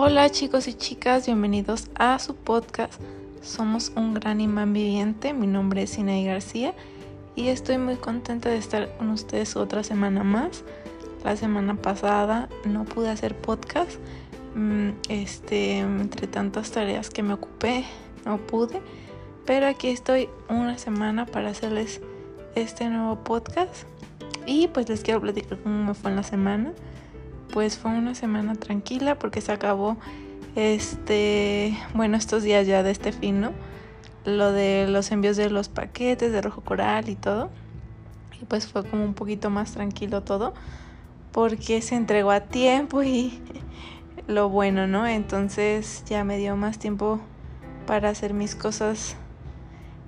Hola chicos y chicas, bienvenidos a su podcast. Somos un gran imán viviente. Mi nombre es Sinaí García y estoy muy contenta de estar con ustedes otra semana más. La semana pasada no pude hacer podcast. Mm, este, entre tantas tareas que me ocupé, no pude. Pero aquí estoy una semana para hacerles este nuevo podcast. Y pues les quiero platicar cómo me fue en la semana pues fue una semana tranquila porque se acabó este, bueno, estos días ya de este fin, ¿no? Lo de los envíos de los paquetes de Rojo Coral y todo. Y pues fue como un poquito más tranquilo todo porque se entregó a tiempo y lo bueno, ¿no? Entonces ya me dio más tiempo para hacer mis cosas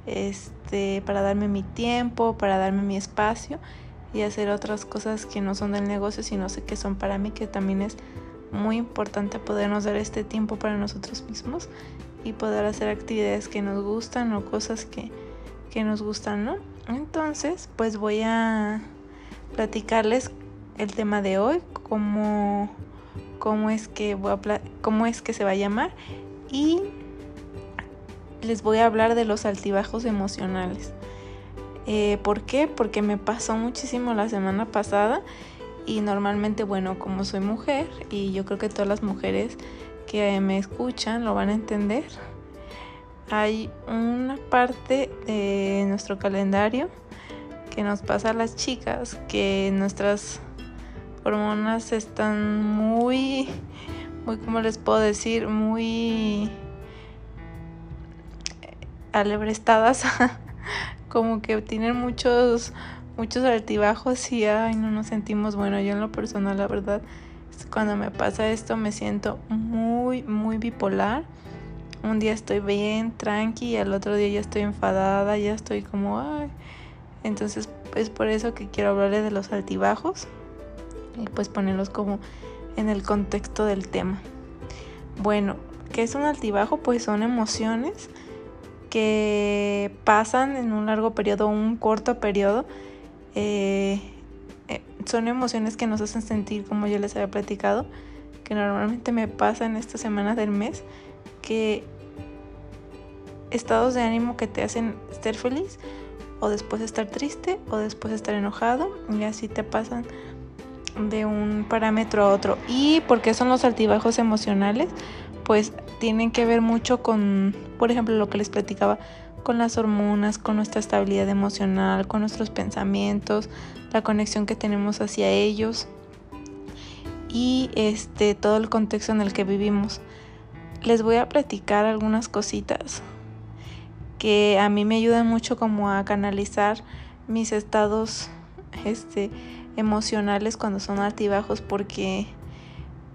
este, para darme mi tiempo, para darme mi espacio y hacer otras cosas que no son del negocio, sino sé que son para mí, que también es muy importante podernos dar este tiempo para nosotros mismos y poder hacer actividades que nos gustan o cosas que, que nos gustan, ¿no? Entonces, pues voy a platicarles el tema de hoy, cómo, cómo, es, que voy a cómo es que se va a llamar y les voy a hablar de los altibajos emocionales. Eh, ¿Por qué? Porque me pasó muchísimo la semana pasada y normalmente, bueno, como soy mujer y yo creo que todas las mujeres que me escuchan lo van a entender, hay una parte de nuestro calendario que nos pasa a las chicas que nuestras hormonas están muy, muy, ¿cómo les puedo decir? Muy alebrestadas como que tienen muchos, muchos altibajos y ay, no nos sentimos, bueno, yo en lo personal, la verdad, cuando me pasa esto me siento muy, muy bipolar. Un día estoy bien, tranqui, y al otro día ya estoy enfadada, ya estoy como, ay. Entonces es por eso que quiero hablarle de los altibajos y pues ponerlos como en el contexto del tema. Bueno, ¿qué es un altibajo? Pues son emociones que pasan en un largo periodo o un corto periodo. Eh, eh, son emociones que nos hacen sentir, como yo les había platicado, que normalmente me pasa en estas semanas del mes, que estados de ánimo que te hacen estar feliz o después estar triste o después estar enojado y así te pasan de un parámetro a otro. ¿Y por qué son los altibajos emocionales? Pues tienen que ver mucho con, por ejemplo, lo que les platicaba, con las hormonas, con nuestra estabilidad emocional, con nuestros pensamientos, la conexión que tenemos hacia ellos y este todo el contexto en el que vivimos. Les voy a platicar algunas cositas que a mí me ayudan mucho como a canalizar mis estados este emocionales cuando son altibajos porque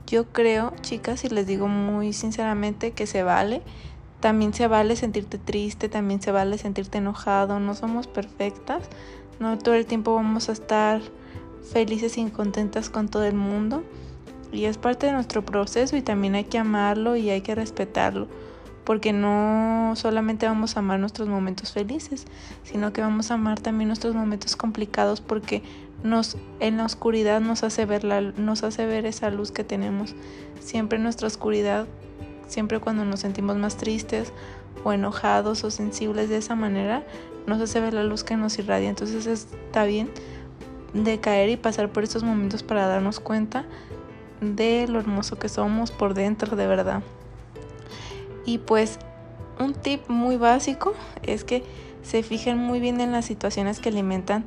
yo creo, chicas, y les digo muy sinceramente que se vale. También se vale sentirte triste, también se vale sentirte enojado. No somos perfectas. No todo el tiempo vamos a estar felices y contentas con todo el mundo. Y es parte de nuestro proceso y también hay que amarlo y hay que respetarlo. Porque no solamente vamos a amar nuestros momentos felices, sino que vamos a amar también nuestros momentos complicados porque nos en la oscuridad nos hace ver la, nos hace ver esa luz que tenemos. Siempre en nuestra oscuridad siempre cuando nos sentimos más tristes o enojados o sensibles de esa manera nos hace ver la luz que nos irradia. Entonces está bien de caer y pasar por estos momentos para darnos cuenta de lo hermoso que somos por dentro de verdad y pues un tip muy básico es que se fijen muy bien en las situaciones que alimentan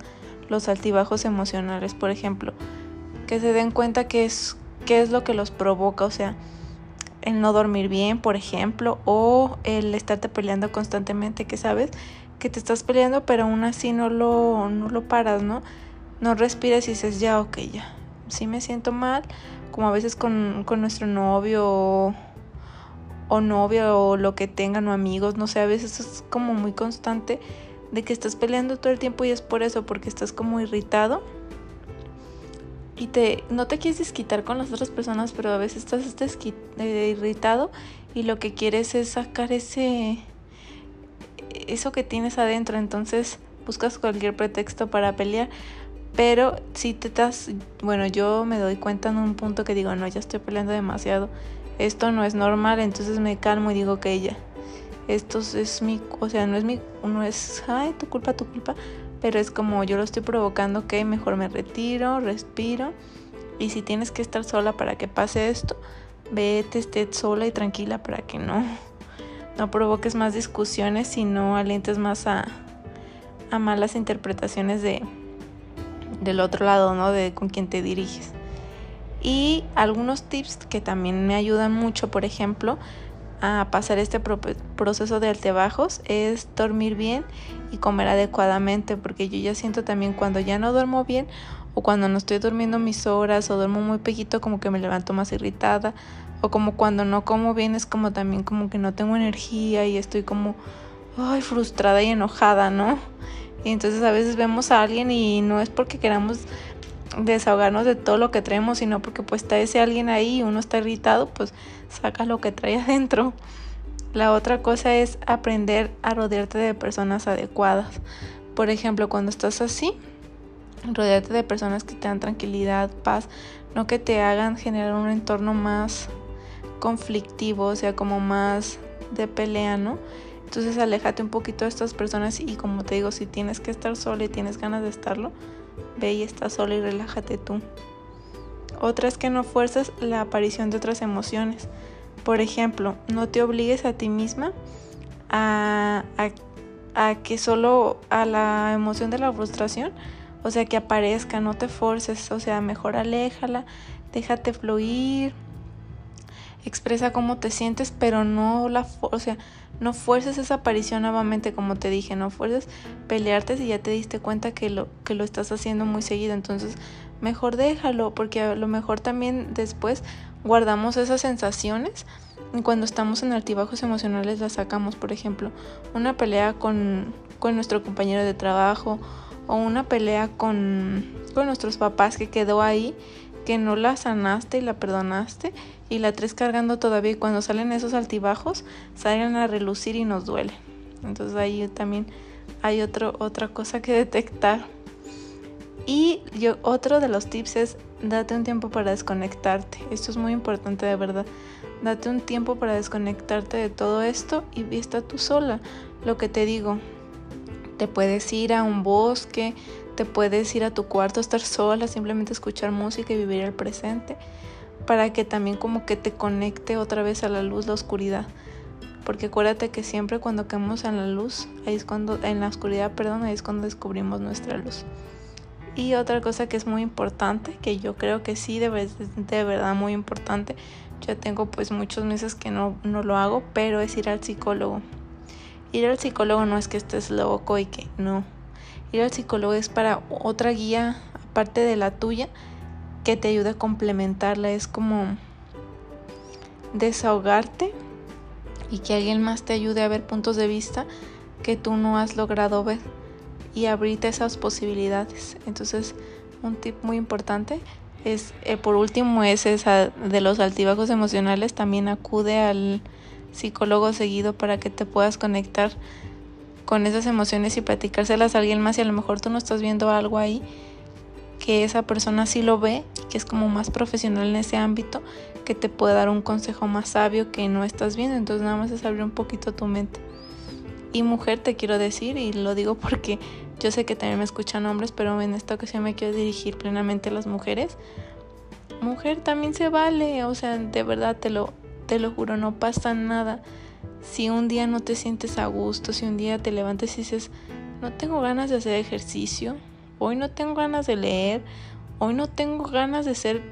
los altibajos emocionales, por ejemplo, que se den cuenta qué es, qué es lo que los provoca, o sea, el no dormir bien, por ejemplo, o el estarte peleando constantemente, que sabes que te estás peleando, pero aún así no lo, no lo paras, ¿no? No respiras y dices, ya, ok, ya, sí me siento mal, como a veces con, con nuestro novio o, o novia o lo que tengan o amigos, no sé, a veces es como muy constante de que estás peleando todo el tiempo y es por eso, porque estás como irritado y te no te quieres desquitar con las otras personas, pero a veces estás eh, irritado y lo que quieres es sacar ese eso que tienes adentro, entonces buscas cualquier pretexto para pelear. Pero si te estás, bueno, yo me doy cuenta en un punto que digo, no, ya estoy peleando demasiado, esto no es normal, entonces me calmo y digo que ella, esto es mi, o sea, no es mi, no es, ay, tu culpa, tu culpa, pero es como yo lo estoy provocando, que mejor me retiro, respiro, y si tienes que estar sola para que pase esto, vete, esté sola y tranquila para que no, no provoques más discusiones y no alientes más a, a malas interpretaciones de del otro lado, ¿no? De con quien te diriges. Y algunos tips que también me ayudan mucho, por ejemplo, a pasar este proceso de altibajos es dormir bien y comer adecuadamente, porque yo ya siento también cuando ya no duermo bien o cuando no estoy durmiendo mis horas o duermo muy pequito como que me levanto más irritada o como cuando no como bien es como también como que no tengo energía y estoy como ay, frustrada y enojada, ¿no? Y entonces a veces vemos a alguien y no es porque queramos desahogarnos de todo lo que traemos, sino porque pues está ese alguien ahí y uno está irritado, pues saca lo que trae adentro. La otra cosa es aprender a rodearte de personas adecuadas. Por ejemplo, cuando estás así, rodearte de personas que te dan tranquilidad, paz, no que te hagan generar un entorno más conflictivo, o sea, como más de pelea, ¿no? Entonces aléjate un poquito de estas personas y como te digo, si tienes que estar sola y tienes ganas de estarlo, ve y está sola y relájate tú. Otra es que no fuerzas la aparición de otras emociones. Por ejemplo, no te obligues a ti misma a, a, que solo a la emoción de la frustración, o sea, que aparezca, no te forces, o sea, mejor aléjala, déjate fluir, expresa cómo te sientes, pero no la, o sea, no fuerces esa aparición nuevamente, como te dije, no fuerces pelearte si ya te diste cuenta que lo, que lo estás haciendo muy seguido. Entonces, mejor déjalo, porque a lo mejor también después guardamos esas sensaciones y cuando estamos en altibajos emocionales las sacamos. Por ejemplo, una pelea con, con nuestro compañero de trabajo o una pelea con, con nuestros papás que quedó ahí que no la sanaste y la perdonaste y la tres cargando todavía y cuando salen esos altibajos salen a relucir y nos duele. Entonces ahí también hay otro, otra cosa que detectar. Y yo, otro de los tips es date un tiempo para desconectarte. Esto es muy importante de verdad. Date un tiempo para desconectarte de todo esto y vista tú sola. Lo que te digo, te puedes ir a un bosque, te puedes ir a tu cuarto, estar sola, simplemente escuchar música y vivir el presente para que también como que te conecte otra vez a la luz, la oscuridad. Porque acuérdate que siempre cuando caemos en la luz, ahí es cuando, en la oscuridad, perdón, ahí es cuando descubrimos nuestra luz. Y otra cosa que es muy importante, que yo creo que sí, de, de verdad muy importante, yo tengo pues muchos meses que no, no lo hago, pero es ir al psicólogo. Ir al psicólogo no es que estés loco y que no, Ir al psicólogo es para otra guía, aparte de la tuya, que te ayude a complementarla. Es como desahogarte y que alguien más te ayude a ver puntos de vista que tú no has logrado ver y abrirte esas posibilidades. Entonces, un tip muy importante es, eh, por último, es esa de los altibajos emocionales. También acude al psicólogo seguido para que te puedas conectar con esas emociones y platicárselas a alguien más y a lo mejor tú no estás viendo algo ahí que esa persona sí lo ve, que es como más profesional en ese ámbito, que te puede dar un consejo más sabio que no estás viendo, entonces nada más es abrir un poquito tu mente. Y mujer te quiero decir, y lo digo porque yo sé que también me escuchan hombres, pero en esta ocasión me quiero dirigir plenamente a las mujeres. Mujer también se vale, o sea, de verdad te lo, te lo juro, no pasa nada si un día no te sientes a gusto, si un día te levantes y dices, no tengo ganas de hacer ejercicio, hoy no tengo ganas de leer, hoy no tengo ganas de ser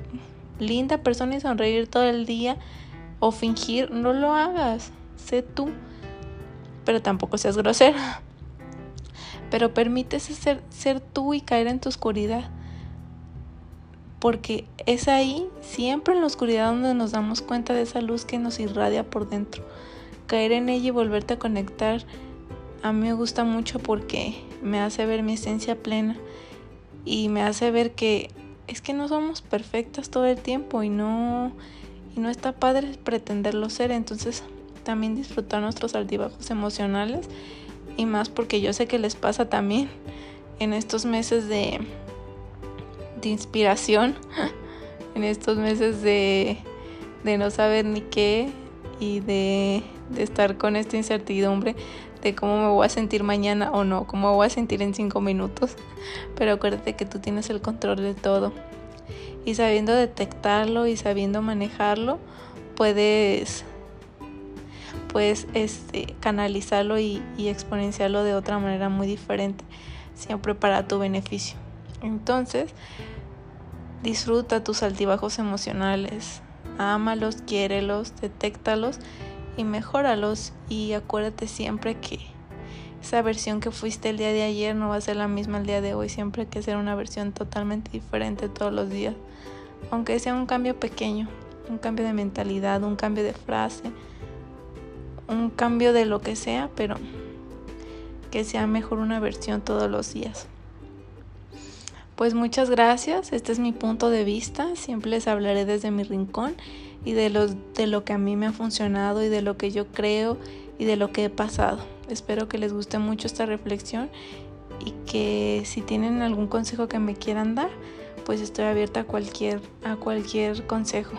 linda persona y sonreír todo el día o fingir, no lo hagas, sé tú, pero tampoco seas grosera. Pero permítese ser, ser tú y caer en tu oscuridad. Porque es ahí, siempre en la oscuridad, donde nos damos cuenta de esa luz que nos irradia por dentro. Caer en ella y volverte a conectar a mí me gusta mucho porque me hace ver mi esencia plena y me hace ver que es que no somos perfectas todo el tiempo y no y no está padre pretenderlo ser, entonces también disfrutar nuestros altibajos emocionales y más porque yo sé que les pasa también en estos meses de inspiración en estos meses de, de no saber ni qué y de, de estar con esta incertidumbre de cómo me voy a sentir mañana o no, cómo voy a sentir en cinco minutos. Pero acuérdate que tú tienes el control de todo. Y sabiendo detectarlo y sabiendo manejarlo, puedes, puedes este, canalizarlo y, y exponenciarlo de otra manera muy diferente, siempre para tu beneficio. Entonces, disfruta tus altibajos emocionales, ámalos, quiérelos, detéctalos y mejóralos. Y acuérdate siempre que esa versión que fuiste el día de ayer no va a ser la misma el día de hoy, siempre hay que ser una versión totalmente diferente todos los días, aunque sea un cambio pequeño, un cambio de mentalidad, un cambio de frase, un cambio de lo que sea, pero que sea mejor una versión todos los días. Pues muchas gracias, este es mi punto de vista, siempre les hablaré desde mi rincón y de, de lo que a mí me ha funcionado y de lo que yo creo y de lo que he pasado. Espero que les guste mucho esta reflexión y que si tienen algún consejo que me quieran dar, pues estoy abierta a cualquier, a cualquier consejo.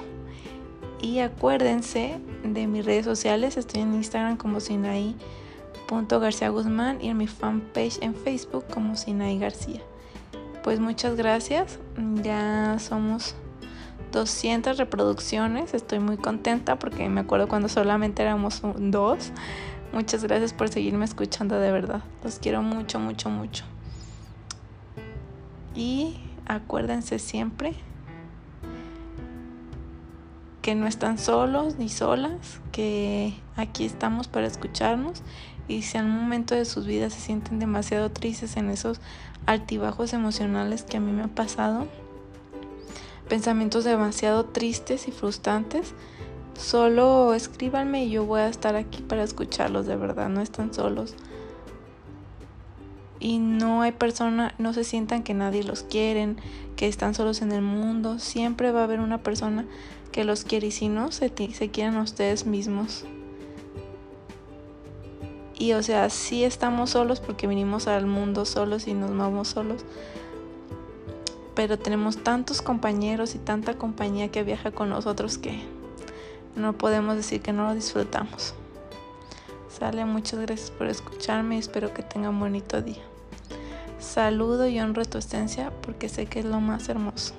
Y acuérdense de mis redes sociales, estoy en Instagram como Sinaí.García Guzmán y en mi fanpage en Facebook como Sinaí García pues muchas gracias. Ya somos 200 reproducciones. Estoy muy contenta porque me acuerdo cuando solamente éramos dos. Muchas gracias por seguirme escuchando de verdad. Los quiero mucho, mucho, mucho. Y acuérdense siempre que no están solos ni solas, que aquí estamos para escucharnos y si en un momento de sus vidas se sienten demasiado tristes en esos altibajos emocionales que a mí me ha pasado, pensamientos demasiado tristes y frustrantes, solo escríbanme y yo voy a estar aquí para escucharlos, de verdad, no están solos. Y no hay persona, no se sientan que nadie los quiere, que están solos en el mundo. Siempre va a haber una persona que los quiere y si no, se, se quieren a ustedes mismos. Y o sea, sí estamos solos porque vinimos al mundo solos y nos vamos solos. Pero tenemos tantos compañeros y tanta compañía que viaja con nosotros que no podemos decir que no lo disfrutamos. Sale, muchas gracias por escucharme y espero que tengan bonito día. Saludo y honro tu esencia porque sé que es lo más hermoso.